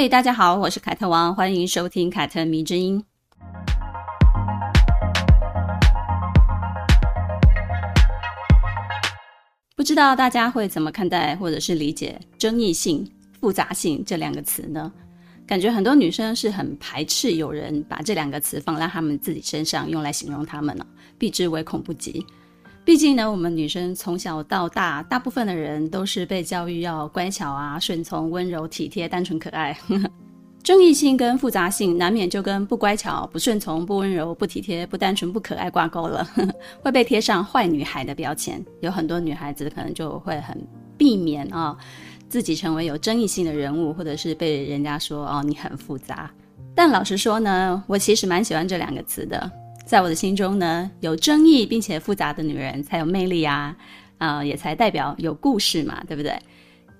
嘿，大家好，我是凯特王，欢迎收听凯特迷之音。不知道大家会怎么看待或者是理解“争议性”“复杂性”这两个词呢？感觉很多女生是很排斥有人把这两个词放在她们自己身上用来形容她们呢，避之唯恐不及。毕竟呢，我们女生从小到大，大部分的人都是被教育要乖巧啊、顺从、温柔、体贴、单纯、可爱。争议性跟复杂性难免就跟不乖巧、不顺从、不温柔、不体贴、不单纯、不可爱挂钩了，会被贴上坏女孩的标签。有很多女孩子可能就会很避免啊、自己成为有争议性的人物，或者是被人家说哦，你很复杂。但老实说呢，我其实蛮喜欢这两个词的。在我的心中呢，有争议并且复杂的女人才有魅力啊，啊、也才代表有故事嘛，对不对？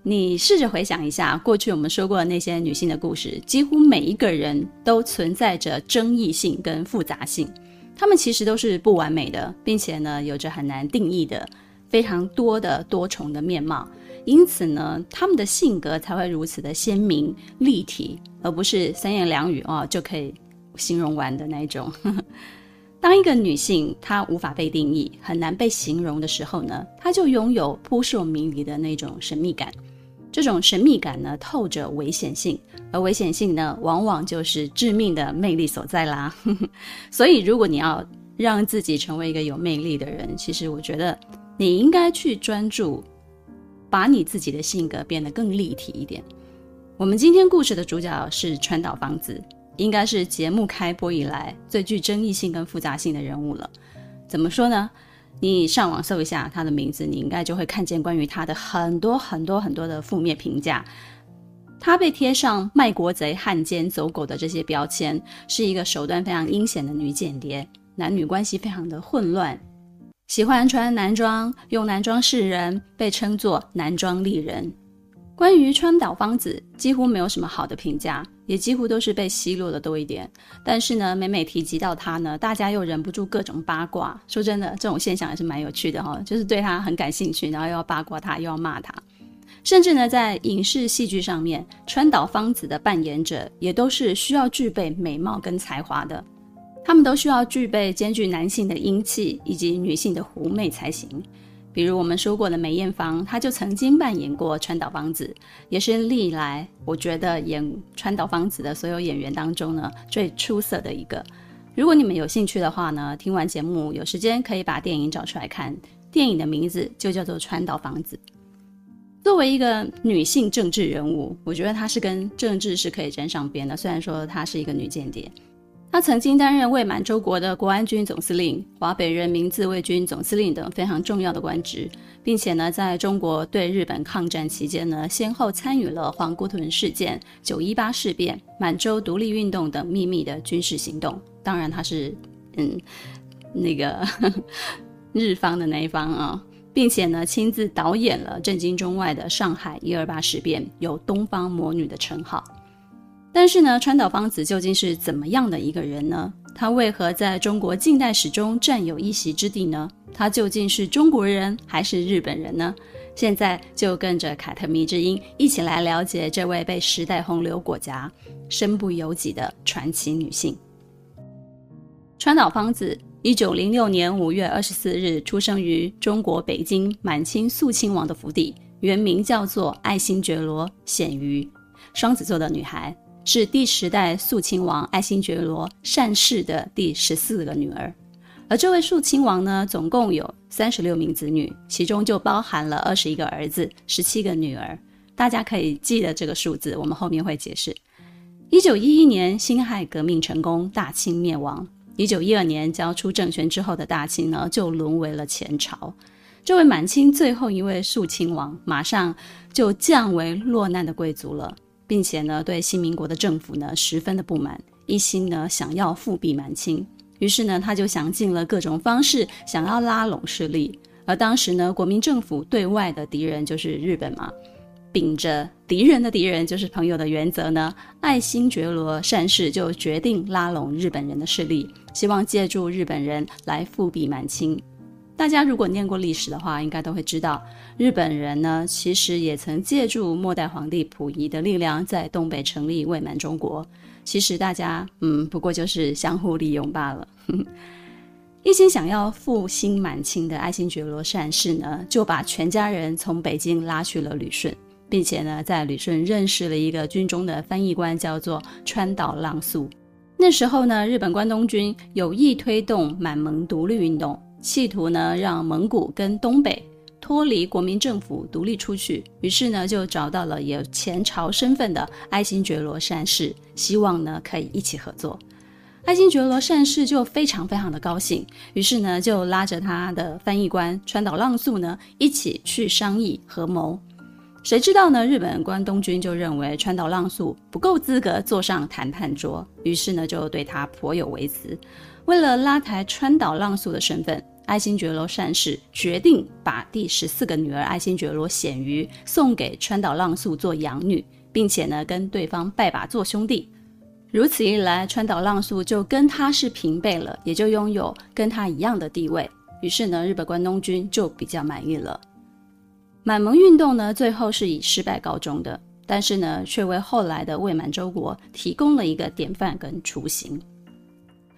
你试着回想一下，过去我们说过的那些女性的故事，几乎每一个人都存在着争议性跟复杂性，她们其实都是不完美的，并且呢，有着很难定义的非常多的多重的面貌，因此呢，她们的性格才会如此的鲜明立体，而不是三言两语哦就可以形容完的那一种。当一个女性她无法被定义，很难被形容的时候呢，她就拥有扑朔迷离的那种神秘感。这种神秘感呢，透着危险性，而危险性呢，往往就是致命的魅力所在啦。所以，如果你要让自己成为一个有魅力的人，其实我觉得你应该去专注，把你自己的性格变得更立体一点。我们今天故事的主角是川岛芳子，应该是节目开播以来最具争议性跟复杂性的人物了。怎么说呢？你上网搜一下他的名字，你应该就会看见关于他的很多很多很多的负面评价。他被贴上卖国贼、汉奸、走狗的这些标签，是一个手段非常阴险的女间谍，男女关系非常的混乱，喜欢穿男装，用男装示人，被称作男装丽人。关于川岛芳子，几乎没有什么好的评价，也几乎都是被奚落的多一点。但是呢，每每提及到她呢，大家又忍不住各种八卦。说真的，这种现象也是蛮有趣的哈、就是对她很感兴趣，然后又要八卦她，又要骂她。甚至呢，在影视戏剧上面，川岛芳子的扮演者也都是需要具备美貌跟才华的，他们都需要具备兼具男性的英气以及女性的狐媚才行。比如我们说过的梅艳芳，她就曾经扮演过川岛芳子，也是历来我觉得演川岛芳子的所有演员当中呢，最出色的一个。如果你们有兴趣的话呢，听完节目有时间可以把电影找出来看，电影的名字就叫做《川岛芳子》。作为一个女性政治人物，我觉得她是跟政治是可以沾上边的，虽然说她是一个女间谍。他曾经担任伪满洲国的国安军总司令、华北人民自卫军总司令等非常重要的官职，并且呢，在中国对日本抗战期间呢，先后参与了皇姑屯事件、九一八事变、满洲独立运动等秘密的军事行动。当然，他是嗯那个呵 呵日方的那一方啊，并且呢，亲自导演了震惊中外的上海一二八事变，有“东方魔女”的称号。但是呢，川岛芳子究竟是怎么样的一个人呢？她为何在中国近代史中占有一席之地呢？她究竟是中国人还是日本人呢？现在就跟着凯特迷之音一起来了解这位被时代洪流裹挟、身不由己的传奇女性。川岛芳子，一九零六年五月二十四日出生于中国北京满清肃亲王的府邸，原名叫做爱新觉罗·显瑜，双子座的女孩。是第十代肃亲王爱新觉罗善氏的第十四个女儿，而这位肃亲王呢，总共有三十六名子女，其中就包含了二十一个儿子，十七个女儿。大家可以记得这个数字，我们后面会解释。一九一一年辛亥革命成功，大清灭亡。一九一二年交出政权之后的大清呢，就沦为了前朝。这位满清最后一位肃亲王，马上就降为落难的贵族了。并且呢，对新民国的政府呢十分的不满，一心呢想要复辟满清。于是呢，他就想尽了各种方式，想要拉拢势力。而当时呢，国民政府对外的敌人就是日本嘛。秉着敌人的敌人就是朋友的原则呢，爱新觉罗善士就决定拉拢日本人的势力，希望借助日本人来复辟满清。大家如果念过历史的话，应该都会知道，日本人呢其实也曾借助末代皇帝溥仪的力量，在东北成立伪满中国。其实大家嗯，不过就是相互利用罢了。一心想要复兴满清的爱新觉罗善士呢，就把全家人从北京拉去了旅顺。并且呢，在旅顺认识了一个军中的翻译官，叫做川岛浪速。那时候呢，日本关东军有意推动满蒙独立运动，企图呢让蒙古跟东北脱离国民政府独立出去。于是呢，就找到了有前朝身份的爱新觉罗善士，希望呢可以一起合作。爱新觉罗善士就非常非常的高兴，于是呢就拉着他的翻译官川岛浪速呢一起去商议合谋。谁知道呢？日本关东军就认为川岛浪速不够资格坐上谈判桌，于是呢就对他颇有微词。为了拉抬川岛浪速的身份，爱新觉罗善士决定把第十四个女儿爱新觉罗显瑜送给川岛浪速做养女，并且呢跟对方拜把做兄弟。如此一来，川岛浪速就跟他是平辈了，也就拥有跟他一样的地位。于是呢，日本关东军就比较满意了。满蒙运动呢，最后是以失败告终的，但是呢，却为后来的伪满洲国提供了一个典范跟雏形。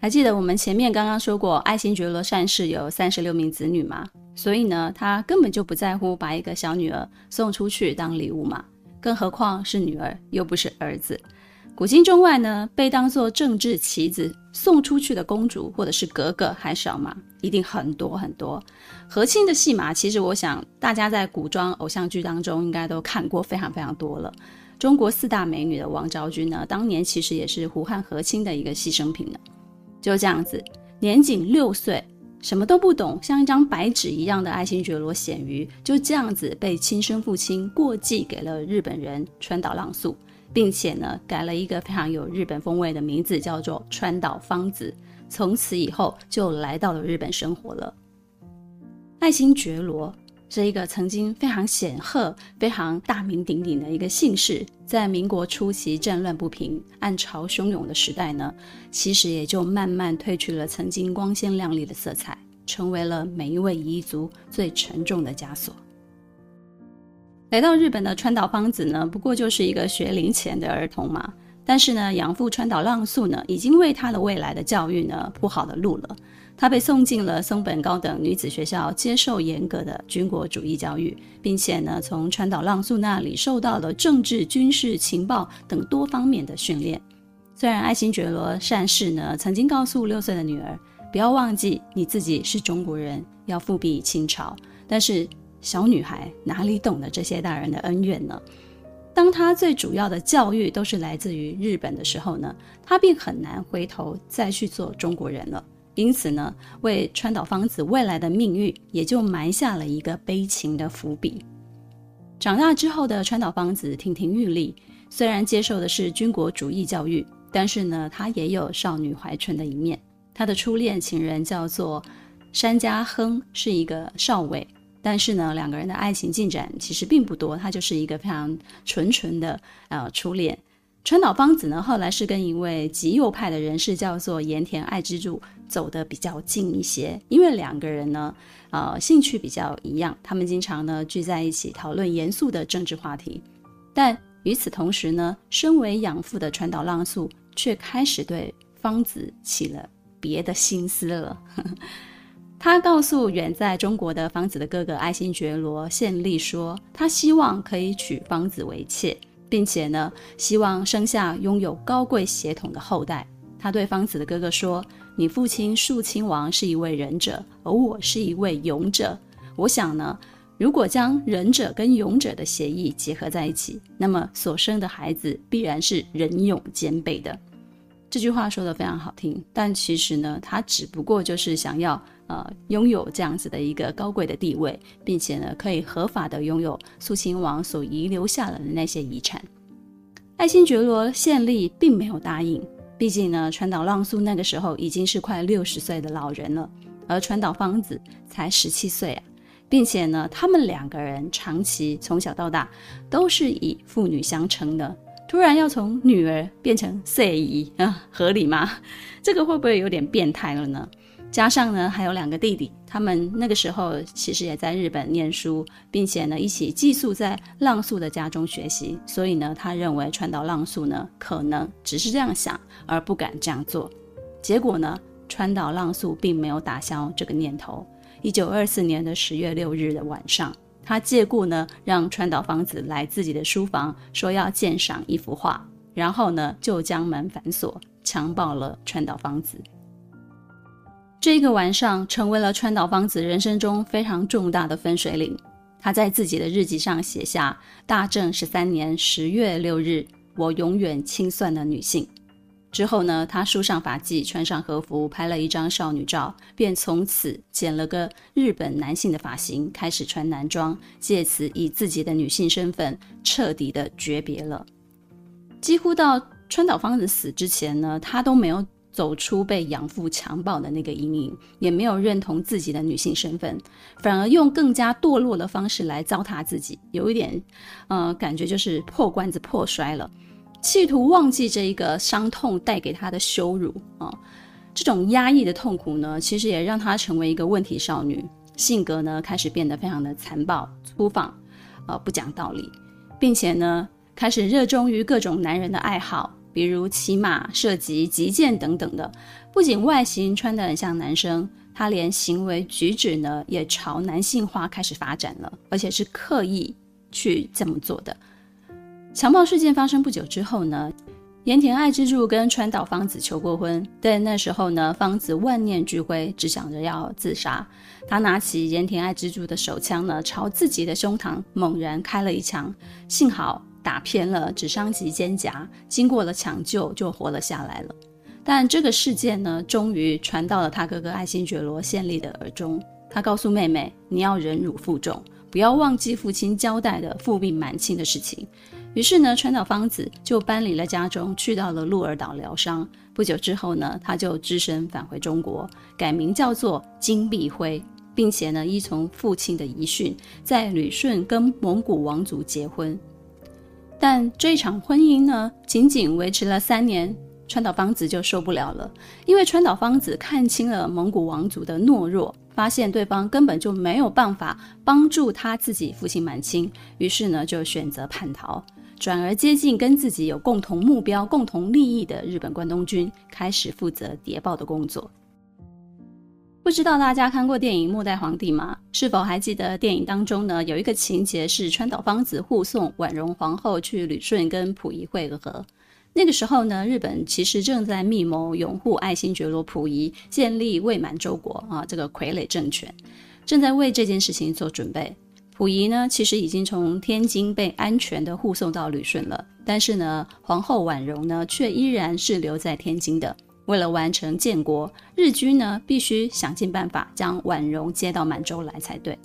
还记得我们前面刚刚说过，爱新觉罗善士有三十六名子女吗，所以呢，他根本就不在乎把一个小女儿送出去当礼物嘛，更何况是女儿，又不是儿子。古今中外呢，被当作政治棋子送出去的公主或者是格格还少吗？一定很多很多。和亲的戏码，其实我想大家在古装偶像剧当中应该都看过非常非常多了。中国四大美女的王昭君呢，当年其实也是胡汉和亲的一个牺牲品呢。就这样子，年仅六岁，什么都不懂，像一张白纸一样的爱新觉罗显瑜，就这样子被亲生父亲过继给了日本人川岛浪速。并且呢，改了一个非常有日本风味的名字，叫做川岛芳子。从此以后，就来到了日本生活了。爱新觉罗是一个曾经非常显赫、非常大名鼎鼎的一个姓氏，在民国初期战乱不平、暗潮汹涌的时代呢，其实也就慢慢褪去了曾经光鲜亮丽的色彩，成为了每一位彝族最沉重的枷锁。来到日本的川岛芳子呢，不过就是一个学龄前的儿童嘛。但是呢，养父川岛浪速呢，已经为他的未来的教育呢铺好了路了。他被送进了松本高等女子学校，接受严格的军国主义教育，并且呢，从川岛浪速那里受到了政治、军事、情报等多方面的训练。虽然爱新觉罗善士呢曾经告诉六岁的女儿，不要忘记你自己是中国人，要复辟清朝，但是。小女孩哪里懂得这些大人的恩怨呢？当她最主要的教育都是来自于日本的时候呢，她便很难回头再去做中国人了。因此呢，为川岛芳子未来的命运也就埋下了一个悲情的伏笔。长大之后的川岛芳子亭亭玉立，虽然接受的是军国主义教育，但是呢，她也有少女怀春的一面。她的初恋情人叫做山家亨，是一个少尉。但是呢，两个人的爱情进展其实并不多，他就是一个非常纯纯的呃初恋。川岛芳子呢，后来是跟一位极右派的人士叫做盐田爱之助走得比较近一些，因为两个人呢，呃，兴趣比较一样，他们经常呢聚在一起讨论严肃的政治话题。但与此同时呢，身为养父的川岛浪速却开始对芳子起了别的心思了。他告诉远在中国的芳子的哥哥爱新觉罗献立说，他希望可以娶芳子为妾，并且呢，希望生下拥有高贵血统的后代。他对方子的哥哥说：“你父亲肃亲王是一位仁者，而我是一位勇者。我想呢，如果将仁者跟勇者的协议结合在一起，那么所生的孩子必然是仁勇兼备的。”这句话说的非常好听，但其实呢，他只不过就是想要。呃，拥有这样子的一个高贵的地位，并且呢，可以合法的拥有肃亲王所遗留下来的那些遗产。爱新觉罗献立并没有答应，毕竟呢，川岛浪速那个时候已经是快六十岁的老人了，而川岛芳子才十七岁啊，并且呢，他们两个人长期从小到大都是以父女相称的，突然要从女儿变成岁姨啊，合理吗？这个会不会有点变态了呢？加上呢，还有两个弟弟，他们那个时候其实也在日本念书，并且呢，一起寄宿在浪速的家中学习。所以呢，他认为川岛浪速呢，可能只是这样想，而不敢这样做。结果呢，川岛浪速并没有打消这个念头。一九二四年的十月六日的晚上，他借故呢，让川岛芳子来自己的书房，说要鉴赏一幅画，然后呢，就将门反锁，强暴了川岛芳子。这个晚上成为了川岛芳子人生中非常重大的分水岭。她在自己的日记上写下：“大正十三年十月六日，我永远清算的女性。”之后呢，她梳上发髻，穿上和服，拍了一张少女照，便从此剪了个日本男性的发型，开始穿男装，借此以自己的女性身份彻底的诀别了。几乎到川岛芳子死之前呢，她都没有。走出被养父强暴的那个阴影，也没有认同自己的女性身份，反而用更加堕落的方式来糟蹋自己，有一点，呃，感觉就是破罐子破摔了，企图忘记这一个伤痛带给她的羞辱啊、这种压抑的痛苦呢，其实也让她成为一个问题少女，性格呢开始变得非常的残暴、粗放，呃，不讲道理，并且呢开始热衷于各种男人的爱好。比如骑马、射击、击剑等等的，不仅外形穿得很像男生，他连行为举止呢也朝男性化开始发展了，而且是刻意去这么做的。强暴事件发生不久之后呢，盐田爱之助跟川岛芳子求过婚，但那时候呢，芳子万念俱灰，只想着要自杀。他拿起盐田爱之助的手枪呢，朝自己的胸膛猛然开了一枪，幸好。打偏了，只伤及肩胛，经过了抢救就活了下来了。但这个事件呢，终于传到了他哥哥爱新觉罗宪利的耳中。他告诉妹妹：“你要忍辱负重，不要忘记父亲交代的复命满清的事情。”于是呢，川岛芳子就搬离了家中，去到了鹿儿岛疗伤。不久之后呢，他就只身返回中国，改名叫做金碧辉，并且呢，依从父亲的遗训，在旅顺跟蒙古王族结婚。但这场婚姻呢，仅仅维持了三年，川岛芳子就受不了了，因为川岛芳子看清了蒙古王族的懦弱，发现对方根本就没有办法帮助他自己父亲满清，于是呢，就选择叛逃，转而接近跟自己有共同目标、共同利益的日本关东军，开始负责谍报的工作。不知道大家看过电影《末代皇帝》吗？是否还记得电影当中呢，有一个情节是川岛芳子护送婉容皇后去旅顺跟溥仪会合。那个时候呢，日本其实正在密谋拥护爱新觉罗溥仪建立伪满洲国啊，这个傀儡政权，正在为这件事情做准备。溥仪呢，其实已经从天津被安全的护送到旅顺了，但是呢，皇后婉容呢，却依然是留在天津的。为了完成建国，日军呢必须想尽办法将婉容接到满洲来才对。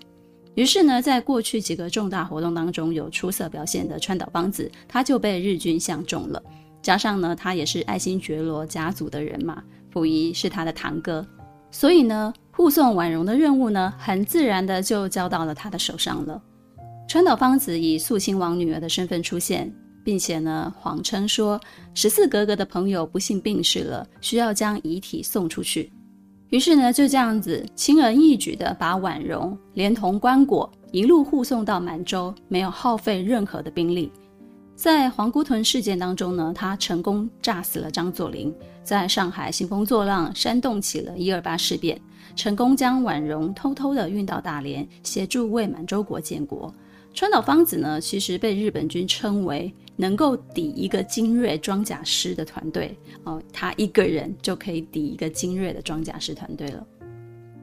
于是呢，在过去几个重大活动当中有出色表现的川岛芳子，他就被日军相中了。加上呢，他也是爱新觉罗家族的人嘛，溥仪是他的堂哥，所以呢，护送婉容的任务呢，很自然的就交到了他的手上了。川岛芳子以肃亲王女儿的身份出现。并且呢，谎称说十四格格的朋友不幸病逝了，需要将遗体送出去。于是呢，就这样子轻而易举地把婉容连同棺椁一路护送到满洲，没有耗费任何的兵力。在皇姑屯事件当中呢，他成功炸死了张作霖；在上海兴风作浪，煽动起了一二八事变，成功将婉容偷偷地运到大连，协助为满洲国建国。川岛芳子呢，其实被日本军称为。能够抵一个精锐装甲师的团队哦，他一个人就可以抵一个精锐的装甲师团队了。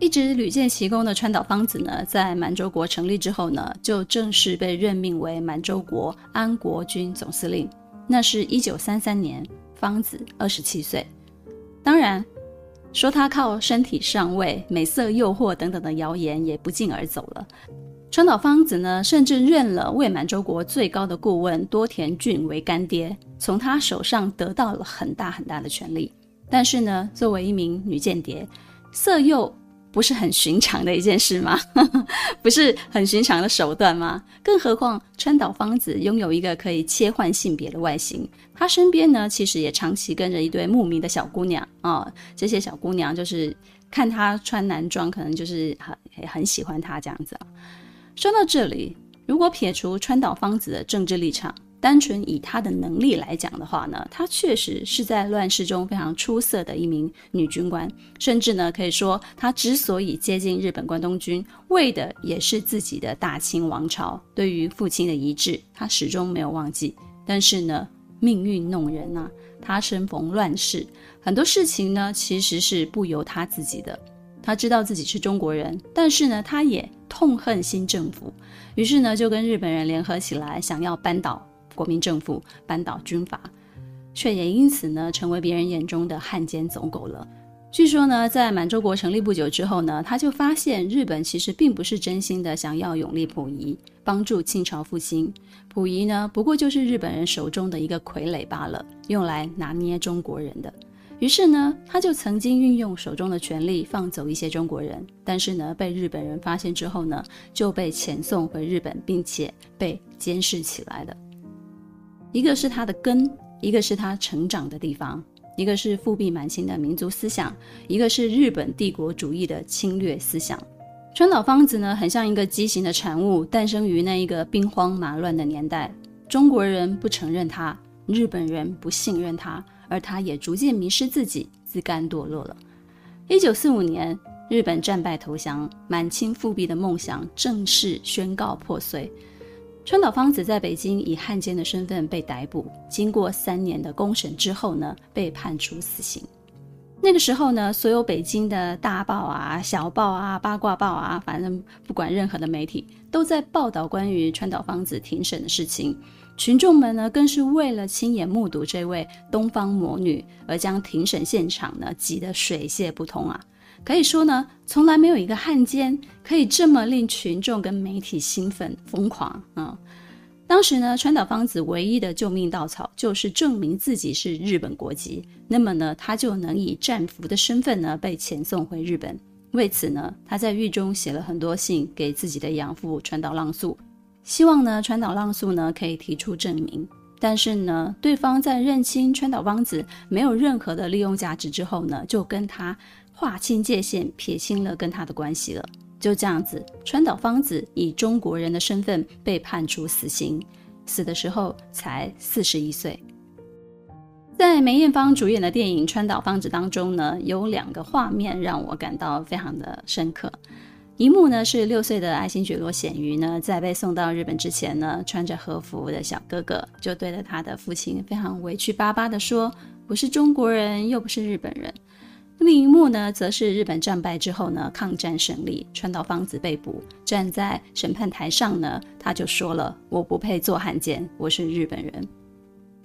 一直屡建奇功的川岛芳子呢，在满洲国成立之后呢，就正式被任命为满洲国安国军总司令。那是一九三三年，芳子二十七岁。当然，说他靠身体上位、美色诱惑等等的谣言也不胫而走了。川岛芳子呢，甚至认了伪满洲国最高的顾问多田骏为干爹，从他手上得到了很大很大的权利。但是呢，作为一名女间谍，色诱不是很寻常的一件事吗？不是很寻常的手段吗？更何况川岛芳子拥有一个可以切换性别的外形，她身边呢其实也长期跟着一对慕名的小姑娘啊、哦，这些小姑娘就是看她穿男装，可能就是很很喜欢她这样子。说到这里，如果撇除川岛芳子的政治立场，单纯以她的能力来讲的话呢，她确实是在乱世中非常出色的一名女军官，甚至呢可以说，她之所以接近日本关东军，为的也是自己的大清王朝。对于父亲的遗志，她始终没有忘记。但是呢，命运弄人呐、啊，她生逢乱世，很多事情呢其实是不由她自己的。她知道自己是中国人，但是呢，她也痛恨新政府，于是呢就跟日本人联合起来，想要扳倒。国民政府扳倒军阀，却也因此呢成为别人眼中的汉奸走狗了。据说呢，在满洲国成立不久之后呢，他就发现日本其实并不是真心的想要拥立溥仪，帮助清朝复兴。溥仪呢，不过就是日本人手中的一个傀儡罢了，用来拿捏中国人的。于是呢，他就曾经运用手中的权力放走一些中国人，但是呢，被日本人发现之后呢，就被遣送回日本，并且被监视起来了。一个是他的根，一个是他成长的地方，一个是复辟满清的民族思想，一个是日本帝国主义的侵略思想。川岛芳子呢，很像一个畸形的产物，诞生于那一个兵荒马乱的年代。中国人不承认他，日本人不信任他，而他也逐渐迷失自己，自甘堕落了。一九四五年，日本战败投降，满清复辟的梦想正式宣告破碎。川岛芳子在北京以汉奸的身份被逮捕，经过三年的公审之后呢，被判处死刑。那个时候呢，所有北京的大报啊、小报啊、八卦报啊，反正不管任何的媒体，都在报道关于川岛芳子庭审的事情。群众们呢，更是为了亲眼目睹这位东方魔女，而将庭审现场呢挤得水泄不通啊。可以说呢，从来没有一个汉奸可以这么令群众跟媒体兴奋疯狂啊、当时呢，川岛芳子唯一的救命稻草就是证明自己是日本国籍，那么呢，他就能以战俘的身份呢被遣送回日本。为此呢，他在狱中写了很多信给自己的养父川岛浪速，希望呢川岛浪速呢可以提出证明。但是呢，对方在认清川岛芳子没有任何的利用价值之后呢，就跟他。划清界限，撇清了跟他的关系了。就这样子，川岛芳子以中国人的身份被判处死刑，死的时候才四十一岁。在梅艳芳主演的电影《川岛芳子》当中呢，有两个画面让我感到非常的深刻。一幕呢是六岁的爱新觉罗显瑜呢，在被送到日本之前呢，穿着和服的小哥哥就对着他的父亲非常委屈巴巴的说：“不是中国人，又不是日本人。”另一幕呢，则是日本战败之后呢，抗战胜利，川岛芳子被捕，站在审判台上呢，他就说了：“我不配做汉奸，我是日本人。”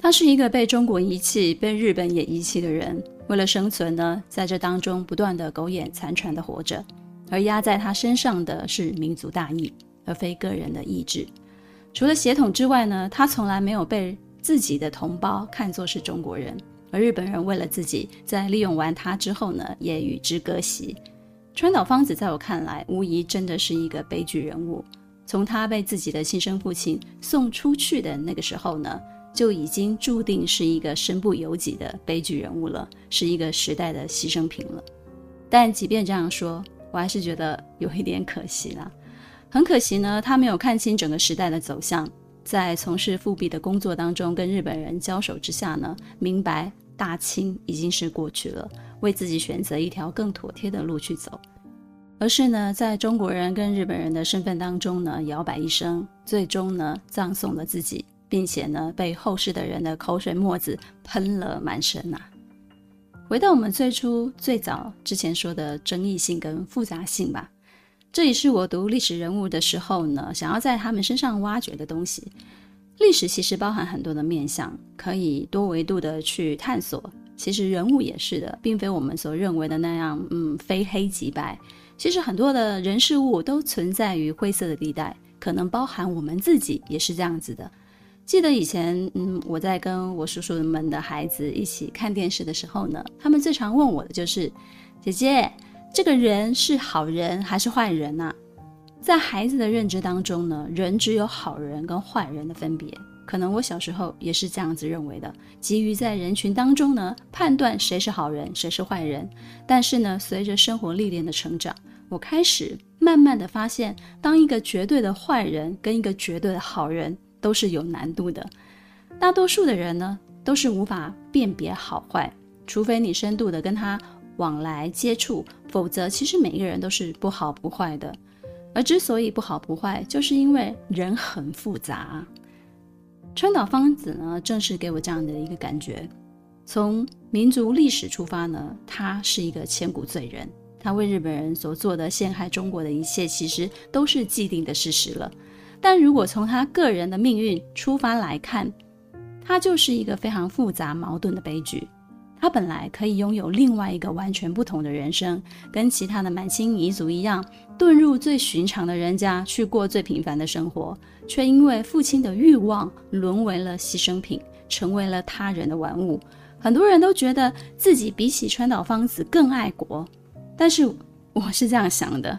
他是一个被中国遗弃、被日本也遗弃的人，为了生存呢，在这当中不断的苟延残喘的活着，而压在他身上的是民族大义，而非个人的意志。除了血统之外呢，他从来没有被自己的同胞看作是中国人。而日本人为了自己，在利用完他之后呢，也与之割席。川岛芳子在我看来，无疑真的是一个悲剧人物。从他被自己的亲生父亲送出去的那个时候呢，就已经注定是一个身不由己的悲剧人物了，是一个时代的牺牲品了。但即便这样说，我还是觉得有一点可惜啦。很可惜呢，他没有看清整个时代的走向。在从事复辟的工作当中，跟日本人交手之下呢，明白大清已经是过去了，为自己选择一条更妥帖的路去走，而是呢，在中国人跟日本人的身份当中呢，摇摆一生，最终呢，葬送了自己，并且呢，被后世的人的口水沫子喷了满身呐、啊。回到我们最初最早之前说的争议性跟复杂性吧。这也是我读历史人物的时候呢，想要在他们身上挖掘的东西。历史其实包含很多的面向，可以多维度的去探索。其实人物也是的，并非我们所认为的那样，嗯，非黑即白。其实很多的人事物都存在于灰色的地带，可能包含我们自己也是这样子的。记得以前，嗯，我在跟我叔叔们的孩子一起看电视的时候呢，他们最常问我的就是：“姐姐。”这个人是好人还是坏人呢？在孩子的认知当中呢，人只有好人跟坏人的分别。可能我小时候也是这样子认为的，急于在人群当中呢判断谁是好人，谁是坏人。但是呢，随着生活历练的成长，我开始慢慢的发现，当一个绝对的坏人跟一个绝对的好人都是有难度的。大多数的人呢，都是无法辨别好坏，除非你深度的跟他往来接触，否则其实每一个人都是不好不坏的。而之所以不好不坏，就是因为人很复杂。川岛芳子呢，正是给我这样的一个感觉。从民族历史出发呢，他是一个千古罪人，他为日本人所做的陷害中国的一切，其实都是既定的事实了。但如果从他个人的命运出发来看，他就是一个非常复杂矛盾的悲剧。他本来可以拥有另外一个完全不同的人生，跟其他的满清遗族一样，遁入最寻常的人家去过最平凡的生活，却因为父亲的欲望沦为了牺牲品，成为了他人的玩物。很多人都觉得自己比起川岛芳子更爱国，但是我是这样想的：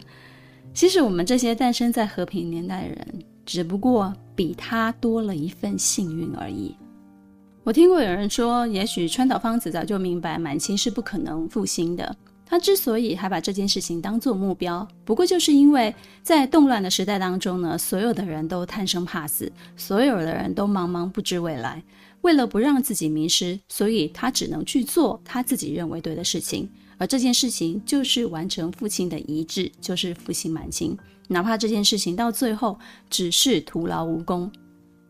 其实我们这些诞生在和平年代的人，只不过比他多了一份幸运而已。我听过有人说，也许川岛芳子早就明白满清是不可能复兴的。他之所以还把这件事情当做目标，不过就是因为在动乱的时代当中呢，所有的人都贪生怕死，所有的人都茫茫不知未来。为了不让自己迷失，所以他只能去做他自己认为对的事情。而这件事情就是完成父亲的遗志，就是复兴满清。哪怕这件事情到最后只是徒劳无功。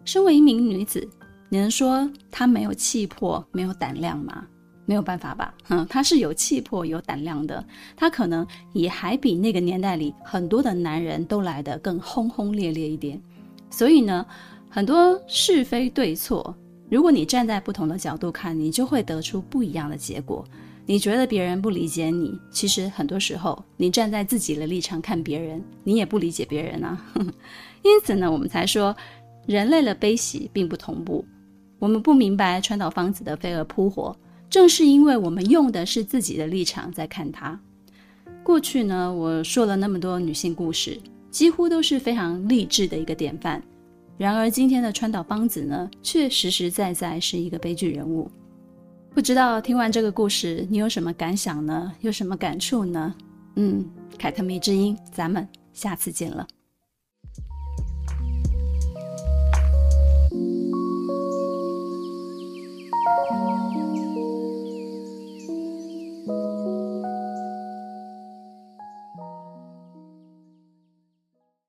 身为一名女子。你能说他没有气魄、没有胆量吗？没有办法吧。嗯，他是有气魄、有胆量的。他可能也还比那个年代里很多的男人都来得更轰轰烈烈一点。所以呢，很多是非对错，如果你站在不同的角度看，你就会得出不一样的结果。你觉得别人不理解你，其实很多时候你站在自己的立场看别人，你也不理解别人啊。因此呢，我们才说人类的悲喜并不同步。我们不明白川岛芳子的飞蛾扑火，正是因为我们用的是自己的立场在看她。过去呢，我说了那么多女性故事，几乎都是非常励志的一个典范。然而今天的川岛芳子呢，却实实在在是一个悲剧人物。不知道听完这个故事，你有什么感想呢？有什么感触呢？嗯，凯特迷之音，咱们下次见了。Música